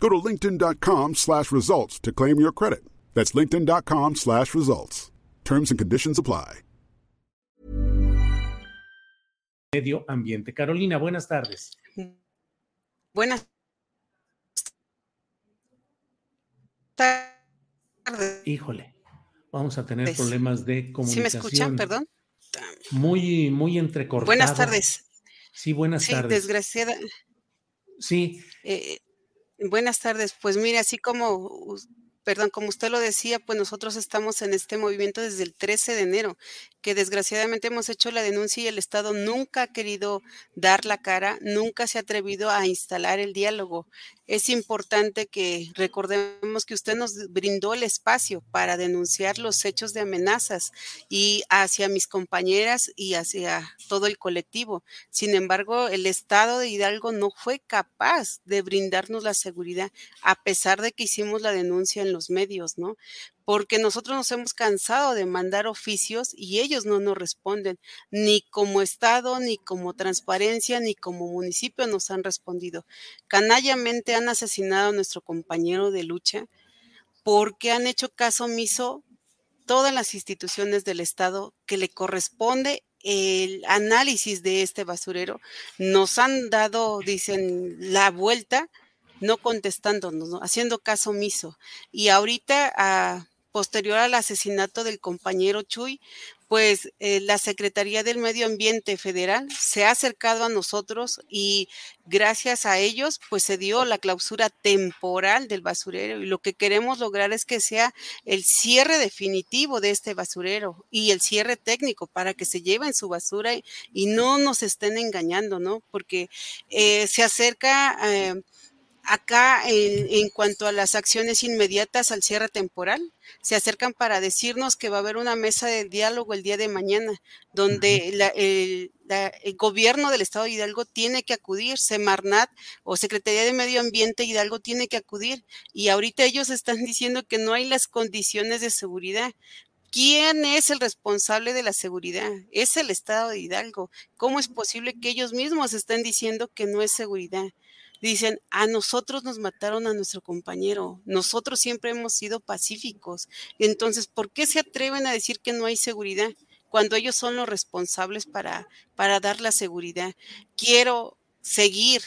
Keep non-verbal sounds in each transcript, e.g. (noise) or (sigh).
Go to linkedin.com slash results to claim your credit. That's linkedin.com slash results. Terms and conditions apply. Medio ambiente. Carolina, buenas tardes. Buenas tardes. Híjole, vamos a tener problemas de comunicación. ¿Sí me escuchan? Perdón. Muy, muy entrecortado. Buenas tardes. Sí, buenas sí, tardes. desgraciada. Sí. Eh, buenas tardes. Pues mire, así como, perdón, como usted lo decía, pues nosotros estamos en este movimiento desde el 13 de enero, que desgraciadamente hemos hecho la denuncia y el Estado nunca ha querido dar la cara, nunca se ha atrevido a instalar el diálogo. Es importante que recordemos que usted nos brindó el espacio para denunciar los hechos de amenazas y hacia mis compañeras y hacia todo el colectivo. Sin embargo, el Estado de Hidalgo no fue capaz de brindarnos la seguridad, a pesar de que hicimos la denuncia en los medios, ¿no? Porque nosotros nos hemos cansado de mandar oficios y ellos no nos responden, ni como Estado, ni como transparencia, ni como municipio nos han respondido. Canallamente han asesinado a nuestro compañero de lucha porque han hecho caso omiso todas las instituciones del Estado que le corresponde el análisis de este basurero. Nos han dado, dicen, la vuelta no contestándonos, haciendo caso omiso. Y ahorita, a, posterior al asesinato del compañero Chuy, pues eh, la Secretaría del Medio Ambiente Federal se ha acercado a nosotros y gracias a ellos pues se dio la clausura temporal del basurero y lo que queremos lograr es que sea el cierre definitivo de este basurero y el cierre técnico para que se lleven su basura y, no nos estén engañando, ¿no? Porque eh, se acerca... Eh, acá en, cuanto a las acciones inmediatas al cierre temporal, se acercan para decirnos que va a haber una mesa de diálogo el día de mañana, donde el, gobierno del Estado de Hidalgo tiene que acudir, Semarnat o Secretaría de Medio Ambiente Hidalgo tiene que acudir. Y ahorita ellos están diciendo que no hay las condiciones de seguridad. ¿Quién es el responsable de la seguridad? Es el Estado de Hidalgo. ¿Cómo es posible que ellos mismos estén diciendo que no es seguridad? Dicen, a nosotros nos mataron a nuestro compañero, nosotros siempre hemos sido pacíficos. Entonces, ¿por qué se atreven a decir que no hay seguridad cuando ellos son los responsables para, para dar la seguridad? Quiero seguir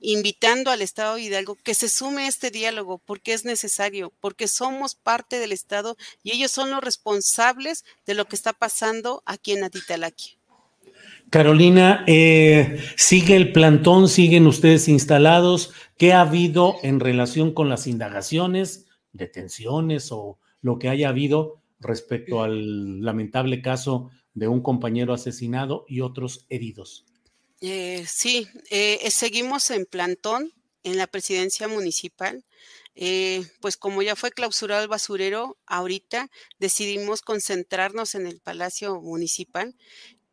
invitando al Estado de Hidalgo que se sume a este diálogo porque es necesario, porque somos parte del Estado y ellos son los responsables de lo que está pasando aquí en Atitalaqui. Carolina, eh, ¿sigue el plantón? ¿Siguen ustedes instalados? ¿Qué ha habido en relación con las indagaciones, detenciones o lo que haya habido respecto al lamentable caso de un compañero asesinado y otros heridos? Eh, sí, eh, seguimos en plantón en la presidencia municipal. pues como ya fue clausurado el basurero, ahorita decidimos concentrarnos en el Palacio Municipal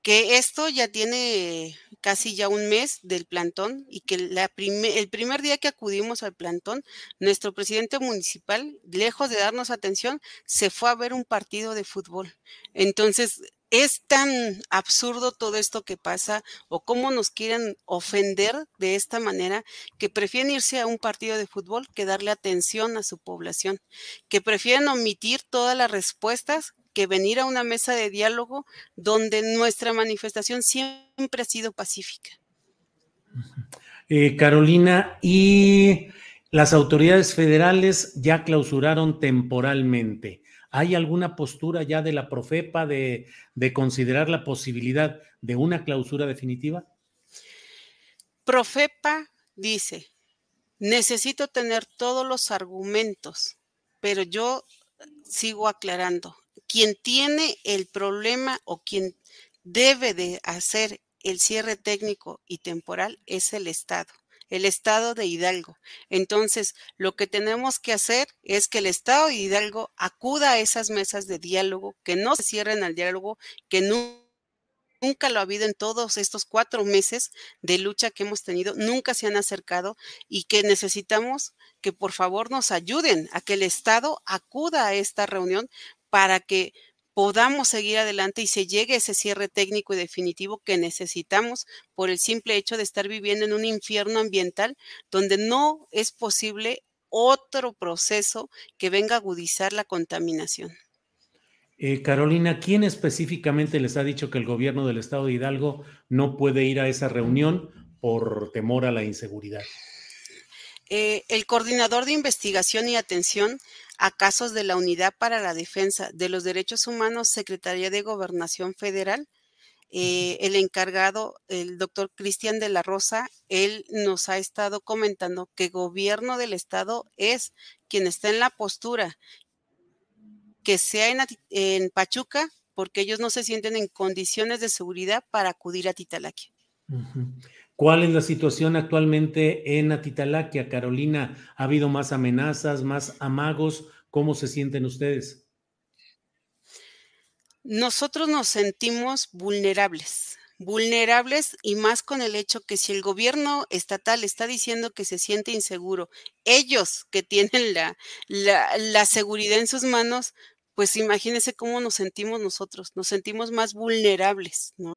que esto ya tiene casi ya un mes del plantón y que el primer día que acudimos al plantón, nuestro presidente municipal, lejos de darnos atención, se fue a ver un partido de fútbol. Entonces, es tan absurdo todo esto que pasa o cómo nos quieren ofender de esta manera que prefieren irse a un partido de fútbol que darle atención a su población, que prefieren omitir todas las respuestas que venir a una mesa de diálogo donde nuestra manifestación siempre ha sido pacífica. Eh, Carolina, y las autoridades federales ya clausuraron temporalmente. ¿Hay alguna postura ya de la Profepa de, de considerar la posibilidad de una clausura definitiva? Profepa dice, necesito tener todos los argumentos, pero yo sigo aclarando, quien tiene el problema o quien debe de hacer el cierre técnico y temporal es el Estado, el Estado de Hidalgo. Entonces, lo que tenemos que hacer es que el Estado de Hidalgo acuda a esas mesas de diálogo, que no se cierren al diálogo, que nunca lo ha habido en todos estos cuatro meses de lucha que hemos tenido, nunca se han acercado y que necesitamos que por favor nos ayuden a que el Estado acuda a esta reunión para que podamos seguir adelante y se llegue ese cierre técnico y definitivo que necesitamos por el simple hecho de estar viviendo en un infierno ambiental donde no es posible otro proceso que venga a agudizar la contaminación. Eh, Carolina, ¿quién específicamente les ha dicho que el gobierno del estado de Hidalgo no puede ir a esa reunión por temor a la inseguridad? Eh, el coordinador de investigación y atención a casos de la Unidad para la Defensa de los Derechos Humanos, Secretaría de Gobernación Federal, eh, el encargado, el doctor Cristian de la Rosa, él nos ha estado comentando que gobierno del estado es quien está en la postura, que sea en, Pachuca, porque ellos no se sienten en condiciones de seguridad para acudir a Titalaquia. ¿Cuál es la situación actualmente en Atitalaquia, Carolina? ¿Ha habido más amenazas, más amagos? ¿Cómo se sienten ustedes? Nosotros nos sentimos vulnerables, vulnerables y más con el hecho que si el gobierno estatal está diciendo que se siente inseguro, ellos que tienen la, la, seguridad en sus manos, pues imagínense cómo nos sentimos nosotros, nos sentimos más vulnerables, ¿no?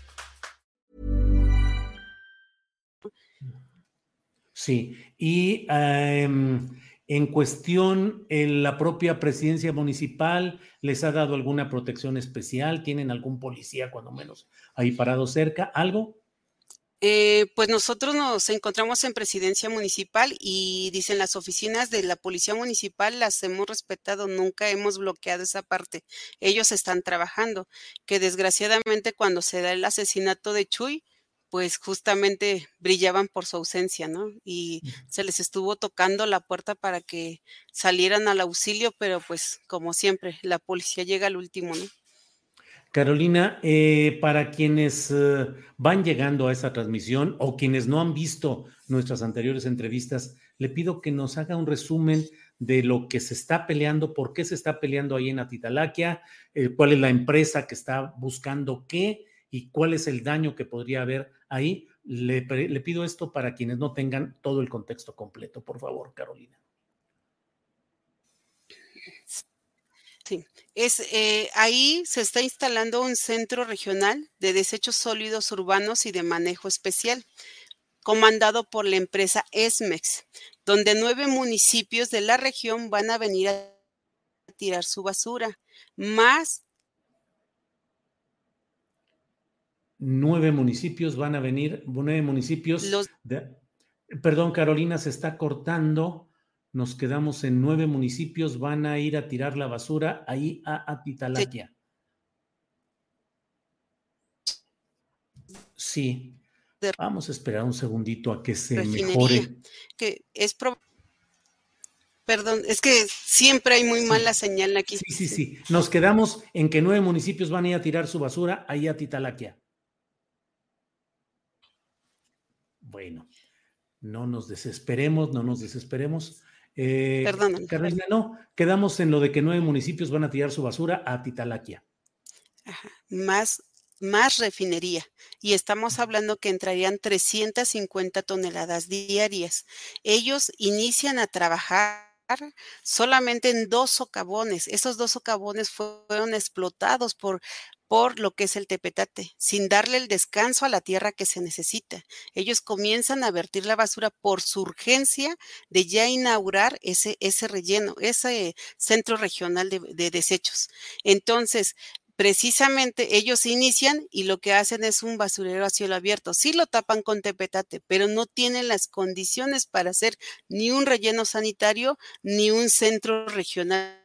Sí, y um, en cuestión, en la propia presidencia municipal les ha dado alguna protección especial, tienen algún policía cuando menos ahí parado cerca, algo. Eh, pues nosotros nos encontramos en presidencia municipal y dicen las oficinas de la policía municipal las hemos respetado, nunca hemos bloqueado esa parte. Ellos están trabajando, que desgraciadamente cuando se da el asesinato de Chuy, pues justamente brillaban por su ausencia, ¿no? Y se les estuvo tocando la puerta para que salieran al auxilio, pero pues como siempre, la policía llega al último, ¿no? Carolina, eh, para quienes eh, van llegando a esa transmisión o quienes no han visto nuestras anteriores entrevistas, le pido que nos haga un resumen de lo que se está peleando, por qué se está peleando ahí en Atitalaquia, eh, cuál es la empresa que está buscando qué y cuál es el daño que podría haber ahí. Le, pido esto para quienes no tengan todo el contexto completo, por favor, Carolina. Sí. Es, eh, ahí se está instalando un centro regional de desechos sólidos urbanos y de manejo especial, comandado por la empresa ESMEX, donde nueve municipios de la región van a venir a tirar su basura, más nueve municipios van a venir, nueve municipios. perdón, Carolina, se está cortando. Nos quedamos en nueve municipios, van a ir a tirar la basura ahí a Atitalaquia. Sí. Vamos a esperar un segundito a que se mejore. Que es Perdón, es que siempre hay muy mala señal aquí. Sí, sí, sí. Nos quedamos en que nueve municipios van a ir a tirar su basura ahí a Titalaquia. Bueno, no nos desesperemos, no nos desesperemos. Eh, Perdón. Carolina, no, quedamos en lo de que nueve municipios van a tirar su basura a Titalaquia. Más, más refinería. Y estamos hablando que entrarían 350 toneladas diarias. Ellos inician a trabajar solamente en dos socavones. Esos dos socavones fueron explotados por por lo que es el tepetate, sin darle el descanso a la tierra que se necesita. Ellos comienzan a vertir la basura por su urgencia de ya inaugurar ese, ese relleno, ese centro regional de, de desechos. Entonces, precisamente ellos inician y lo que hacen es un basurero a cielo abierto. Sí lo tapan con tepetate, pero no tienen las condiciones para hacer ni un relleno sanitario ni un centro regional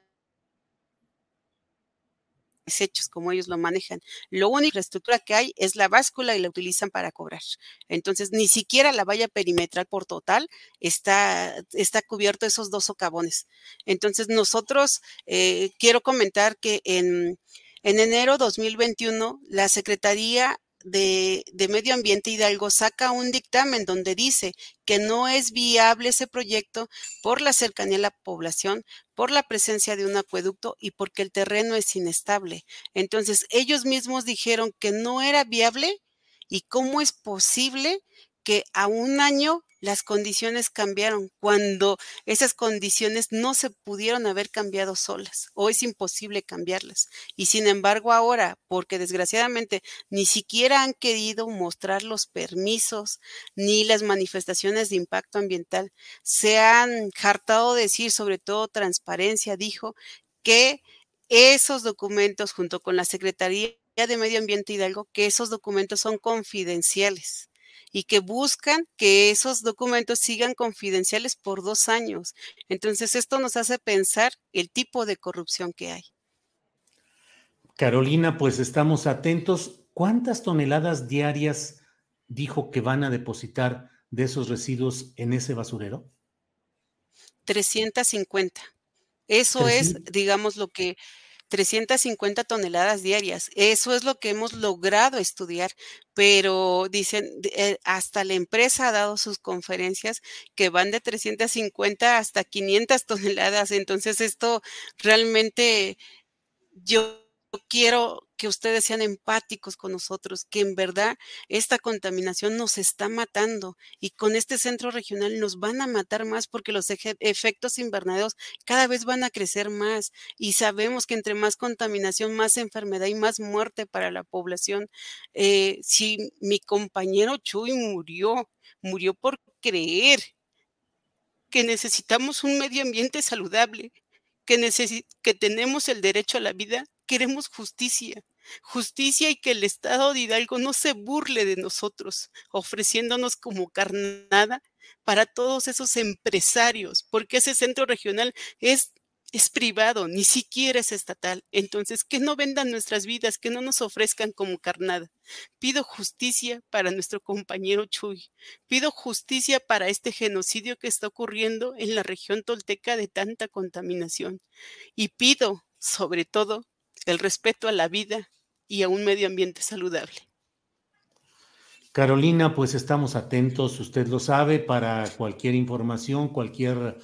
desechos, como ellos lo manejan. Lo única estructura que hay es la báscula y la utilizan para cobrar. Entonces, ni siquiera la valla perimetral por total está, está cubierto esos dos socavones. Entonces, nosotros, eh, quiero comentar que en, en enero 2021, la Secretaría de, Medio Ambiente Hidalgo saca un dictamen donde dice que no es viable ese proyecto por la cercanía a la población, por la presencia de un acueducto y porque el terreno es inestable. Entonces, ellos mismos dijeron que no era viable y cómo es posible que a un año las condiciones cambiaron cuando esas condiciones no se pudieron haber cambiado solas o es imposible cambiarlas. Y sin embargo ahora, porque desgraciadamente ni siquiera han querido mostrar los permisos ni las manifestaciones de impacto ambiental, se han hartado decir, sobre todo transparencia, dijo que esos documentos junto con la Secretaría de Medio Ambiente Hidalgo, que esos documentos son confidenciales y que buscan que esos documentos sigan confidenciales por dos años. Entonces, esto nos hace pensar el tipo de corrupción que hay. Carolina, pues estamos atentos. ¿Cuántas toneladas diarias dijo que van a depositar de esos residuos en ese basurero? 350. Eso es, digamos, lo que 350 toneladas diarias. Eso es lo que hemos logrado estudiar, pero dicen, eh, hasta la empresa ha dado sus conferencias que van de 350 hasta 500 (laughs) toneladas. Entonces esto realmente yo quiero que ustedes sean empáticos con nosotros, que en verdad esta contaminación nos está matando y con este centro regional nos van a matar más porque los efectos invernaderos cada vez van a crecer más y sabemos que entre más contaminación, más enfermedad y más muerte para la población. Eh, si mi compañero Chuy murió, murió por creer que necesitamos un medio ambiente saludable, que, que tenemos el derecho a la vida, queremos justicia, justicia y que el Estado de Hidalgo no se burle de nosotros, ofreciéndonos como carnada para todos esos empresarios, porque ese centro regional es es privado, ni siquiera es estatal. Entonces, que no vendan nuestras vidas, que no nos ofrezcan como carnada. Pido justicia para nuestro compañero Chuy. Pido justicia para este genocidio que está ocurriendo en la región tolteca de tanta contaminación. Y pido, sobre todo, el respeto a la vida y a un medio ambiente saludable. Carolina, pues estamos atentos, usted lo sabe, para cualquier información, cualquier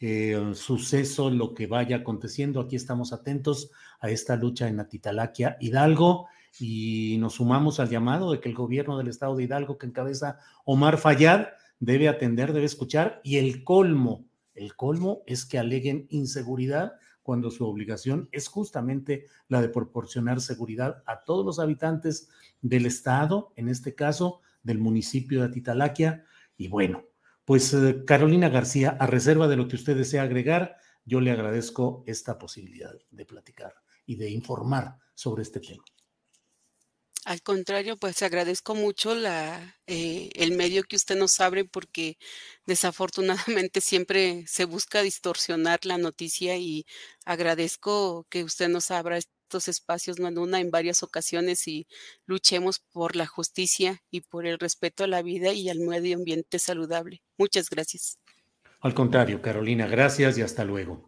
eh, suceso, lo que vaya aconteciendo. Aquí estamos atentos a esta lucha en Atitalaquia Hidalgo y nos sumamos al llamado de que el gobierno del estado de Hidalgo que encabeza Omar Fayad debe atender, debe escuchar y el colmo, el colmo es que aleguen inseguridad cuando su obligación es justamente la de proporcionar seguridad a todos los habitantes del estado, en este caso del municipio de Atitalaquia. Y bueno, pues eh, Carolina García, a reserva de lo que usted desea agregar, yo le agradezco esta posibilidad de platicar y de informar sobre este tema. Al contrario, pues agradezco mucho la, eh, el medio que usted nos abre porque desafortunadamente (laughs) siempre se busca distorsionar la noticia y agradezco que usted nos abra estos espacios, no en una, en varias ocasiones y luchemos por la justicia y por el respeto a la vida y al medio ambiente saludable. Muchas gracias. Al contrario, Carolina, gracias y hasta luego.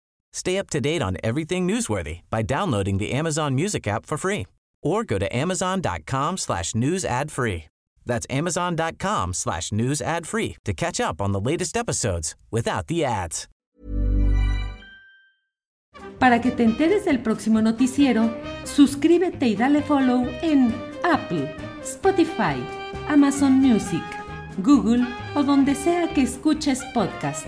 Stay up to date on everything newsworthy by downloading the Amazon Music app for free or go to amazon.com slash news ad free. That's amazon.com slash news ad free to catch up on the latest episodes without the ads. Para que te enteres del próximo noticiero, suscríbete y dale follow en Apple, Spotify, Amazon Music, Google o donde sea que escuches podcast.